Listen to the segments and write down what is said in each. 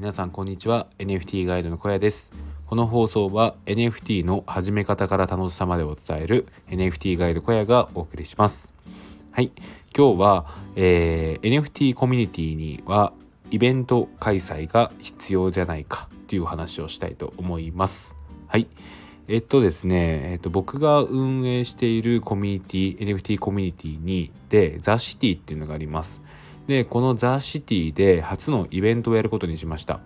皆さんこんにちは。NFT ガイドの小屋です。この放送は NFT の始め方から楽しさまでを伝える NFT ガイド小屋がお送りします。はい。今日は、えー、NFT コミュニティにはイベント開催が必要じゃないかという話をしたいと思います。はい。えっとですね、えっと、僕が運営しているコミュニティ NFT コミュニティにでザ・シティっていうのがあります。でこの The City で初のイベントをやることにしました。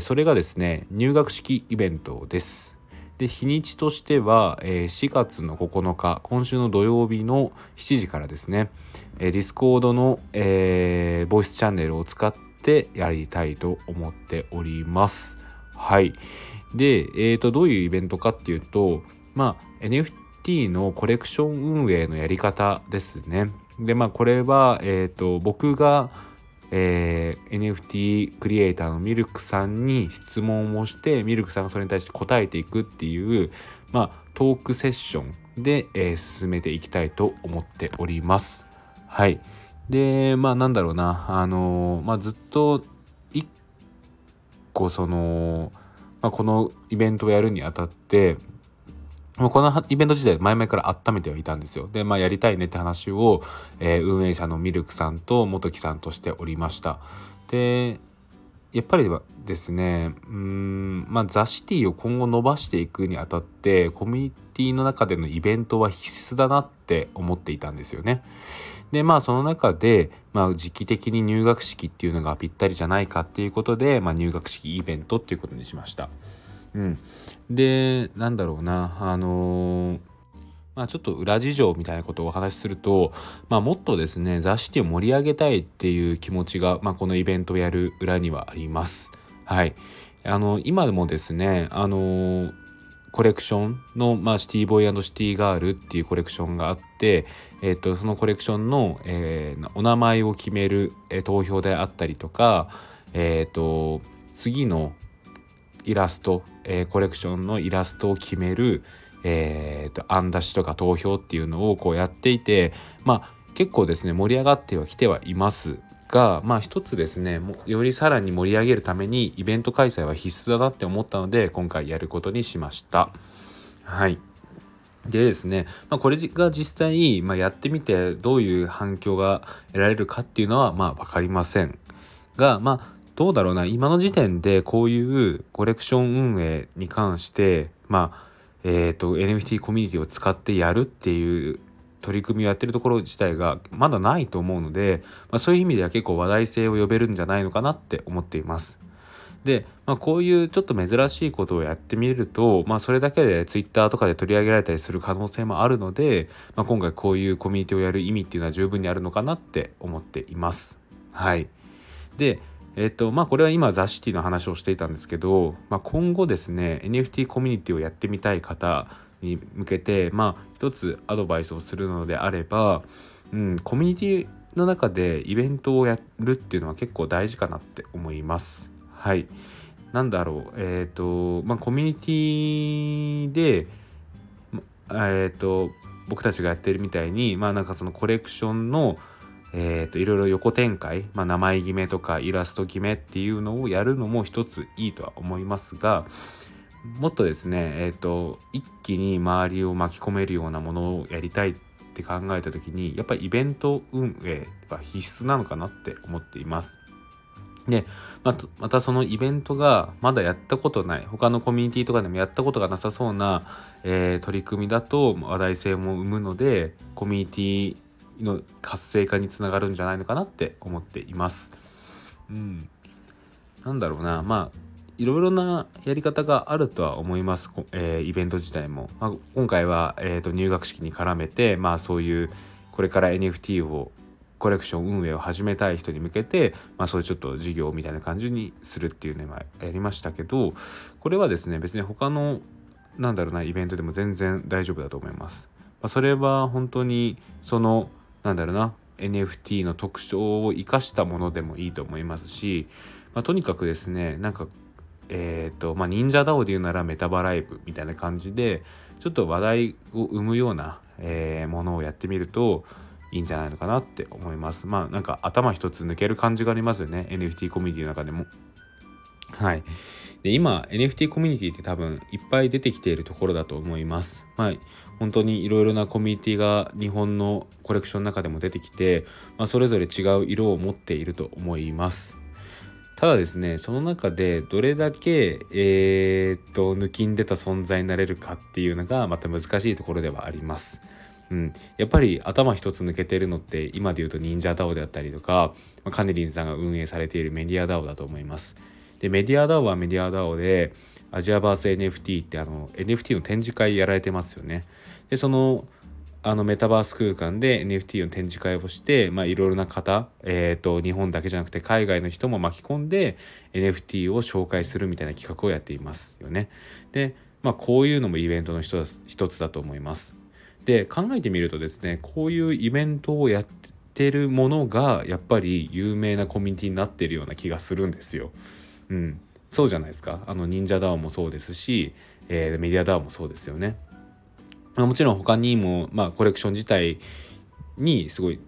それがですね入学式イベントです。で日にちとしては4月の9日今週の土曜日の7時からですね Discord の、えー、ボイスチャンネルを使ってやりたいと思っております。はい。で、えーと、どういうイベントかっていうとまあ NFT のコレクション運営のやり方ですね。でまあこれは、えーと、僕が、えー、NFT クリエイターのミルクさんに質問をしてミルクさんがそれに対して答えていくっていう、まあ、トークセッションで、えー、進めていきたいと思っております。はい。でまあなんだろうなあのまあずっと一個その、まあ、このイベントをやるにあたってもうこのイベント自体前々から温めてはいたんですよ。で、まあやりたいねって話を、えー、運営者のミルクさんと元木さんとしておりました。で、やっぱりですね、うん、まあザ・シティを今後伸ばしていくにあたって、コミュニティの中でのイベントは必須だなって思っていたんですよね。で、まあその中で、まあ時期的に入学式っていうのがぴったりじゃないかっていうことで、まあ入学式イベントっていうことにしました。うん。でなんだろうなあのーまあ、ちょっと裏事情みたいなことをお話しすると、まあ、もっとですね雑誌を盛り上げたいっていう気持ちが、まあ、このイベントをやる裏にはあります。はい、あの今でもですねあのー、コレクションの、まあ、シティボーイシティガールっていうコレクションがあって、えーと、そのコレクションの、えー、お名前を決める、えー、投票であったりとか、えーと次のイラスト、えー、コレクションのイラストを決める、えーと、案出しとか投票っていうのをこうやっていてまあ結構ですね盛り上がってはきてはいますがまあ一つですねよりさらに盛り上げるためにイベント開催は必須だなって思ったので今回やることにしました。はいでですね、まあ、これが実際、まあ、やってみてどういう反響が得られるかっていうのはまあ分かりませんが、まあ、どうだろうな今の時点でこういうコレクション運営に関してまあえっ、ー、と NFT コミュニティを使ってやるっていう取り組みをやってるところ自体がまだないと思うので、まあ、そういう意味では結構話題性を呼べるんじゃないのかなって思っています。で、まあ、こういうちょっと珍しいことをやってみると、まあ、それだけで Twitter とかで取り上げられたりする可能性もあるので、まあ、今回こういうコミュニティをやる意味っていうのは十分にあるのかなって思っています。はい。で、えっとまあこれは今ザ・シティの話をしていたんですけど、まあ、今後ですね NFT コミュニティをやってみたい方に向けてまあ一つアドバイスをするのであれば、うん、コミュニティの中でイベントをやるっていうのは結構大事かなって思います。はい。なんだろう、えっ、ー、と、まあ、コミュニティで、えっ、ー、と、僕たちがやってるみたいに、まあ、なんかそのコレクションの、えーと、いろいろ横展開、まあ、名前決めとかイラスト決めっていうのをやるのも一ついいとは思いますがもっとですね、えーと、一気に周りを巻き込めるようなものをやりたいって考えた時にやっぱりイベント運営は必須なのかなって思っています。でままたそのイベントがまだやったことない他のコミュニティとかでもやったことがなさそうな、えー、取り組みだと話題性も生むのでコミュニティの活性化につながるんじゃないのかなって思っています。うん、なんだろうなまあいろいろなやり方があるとは思います、えー、イベント自体も。まあ、今回は、えーと、入学式に絡めて、まあ、そういうこれから NFT をコレクション運営を始めたい人に向けて、まあ、そういうちょっと事業みたいな感じにするっていうのはやりましたけどこれはですね別に他のなんだろうなイベントでも全然大丈夫だと思います。まあ、それは本当にそのなんだろうな。NFT の特徴を生かしたものでもいいと思いますし、まあ、とにかくですねなんかえっ、ー、とまあ忍者 DAO で言うならメタバライブみたいな感じでちょっと話題を生むような、えー、ものをやってみるといいんじゃないのかなって思います。まあなんか頭一つ抜ける感じがありますよね。NFT コミュニティの中でも。はいで今 NFT コミュニティって多分いっぱい出てきているところだと思います。はい、本当にいろいろなコミュニティが日本のコレクションの中でも出てきて、まあ、それぞれ違う色を持っていると思います。ただですねその中でどれだけ、えー、っと抜きん出た存在になれるかっていうのがまた難しいところではあります。うん、やっぱり頭一つ抜けてるのって今で言うと忍者 DAO であったりとか、ま、カネリンさんが運営されているメディア DAO だと思います。でメディア DAO はメディア DAO でアジアバース NFT ってあの NFT の展示会やられてますよね。でそのあのメタバース空間で NFT の展示会をしていろいろな方、えーと、日本だけじゃなくて海外の人も巻き込んで NFT を紹介するみたいな企画をやっていますよね。で、まあ、こういうのもイベントの一つだと思います。で考えてみるとですねこういうイベントをやってるものがやっぱり有名なコミュニティになってるような気がするんですよ。うん、そうじゃないですかあの忍者ダウンもそうですし、えー、メディアダウンもそうですよね。まあ、もちろん他にも、まあ、コレクション自体にすごい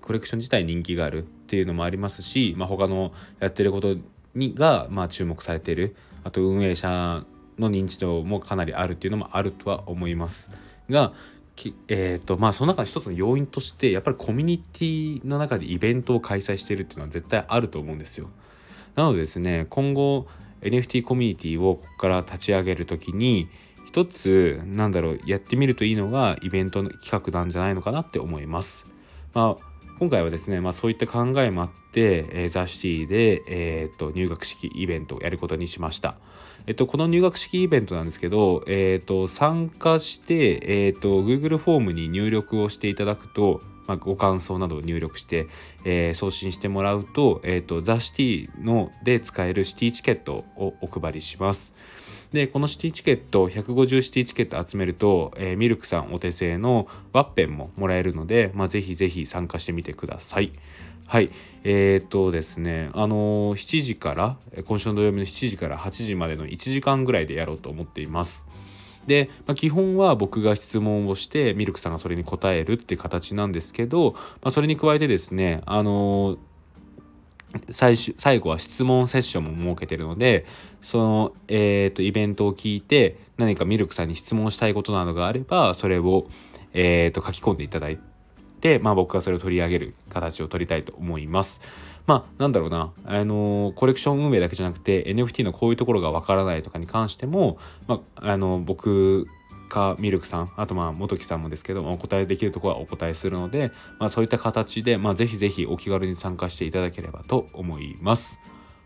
コレクション自体人気があるっていうのもありますし、まあ、他のやってることにが、まあ、注目されてるあと運営者の認知度もかなりあるっていうのもあるとは思いますがえーとまあ、その中の一つの要因としてやっぱりコミュニティの中でイベントを開催してるっていうのは絶対あると思うんですよ。なのでですね今後 NFT コミュニティをここから立ち上げる時に一つなんだろうやってみるといいのがイベントの企画なんじゃないのかなって思います。まあ、今回はですね、まあ、そういった考えもあって、えー、ザ・シティで、えー、と入学式イベントをやることにしました。えっと、この入学式イベントなんですけど、えっと、参加して、えっと、Google フォームに入力をしていただくと、まあ、ご感想などを入力して、えー、送信してもらうと、えっと、ザ・シティので使えるシティチケットをお配りします。で、このシティチケット、150シティチケット集めると、えー、ミルクさんお手製のワッペンももらえるので、まあ、ぜひぜひ参加してみてください。はい。えー、っとですね、あのー、7時から、今週の土曜日の7時から8時までの1時間ぐらいでやろうと思っています。で、まあ、基本は僕が質問をしてミルクさんがそれに答えるっていう形なんですけど、まあ、それに加えてですねあのー最終最後は質問セッションも設けてるのでその、えーと、イベントを聞いて何かミルクさんに質問したいことなどがあればそれを、えーと書き込んでいただいて、まあ、僕がそれを取り上げる形を取りたいと思います。まあ、なんだろうな、あの、コレクション運営だけじゃなくて NFT のこういうところがわからないとかに関しても、まあ、あの僕かミルクさんあとまあ元木さんもですけどお答えできるところはお答えするので、まあ、そういった形で、まあ、ぜひぜひお気軽に参加していただければと思います。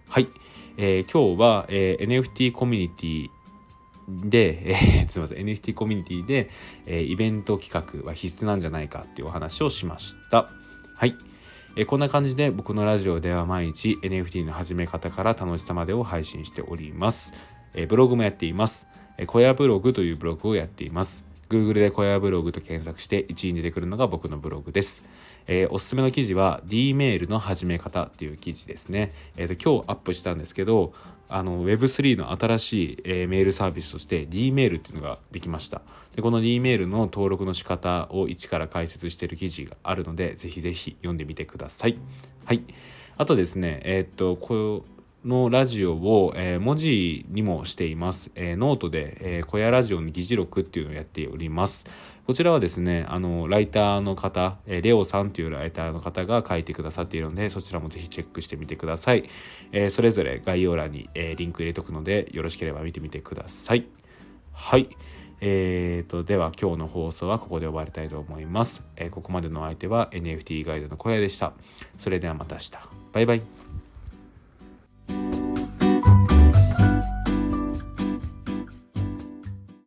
はい、えー、今日は、えー、NFT コミュニティで、えー、すみません NFT コミュニティで、えー、イベント企画は必須なんじゃないかっていうお話をしました。はい。え、こんな感じで僕のラジオでは毎日 NFT の始め方から楽しさまでを配信しております。え、ブログもやっています。え、小屋ブログというブログをやっています。Google で小屋ブログと検索して1位に出てくるのが僕のブログです。えー、おすすめの記事は D メールの始め方っていう記事ですね。えーと、今日アップしたんですけど、の Web3 の新しい、えー、メールサービスとして D メールっていうのができました。でこの D メールの登録の仕方を一から解説している記事があるので、ぜひぜひ読んでみてください。はい。あとですね、えっ、と、このラジオを、えー、文字にもしています。え、ノートで、えー、小屋ラジオの議事録っていうのをやっております。こちらはですね、あの、ライターの方、レオさんというライターの方が書いてくださっているので、そちらもぜひチェックしてみてください。えそれぞれ概要欄に、えリンク入れとくので、よろしければ見てみてください。はい。えーと、では今日の放送はここで終わりたいと思います。えー、ここまでの相手は NFT ガイドの小屋でした。それではまた明日。バイバイ。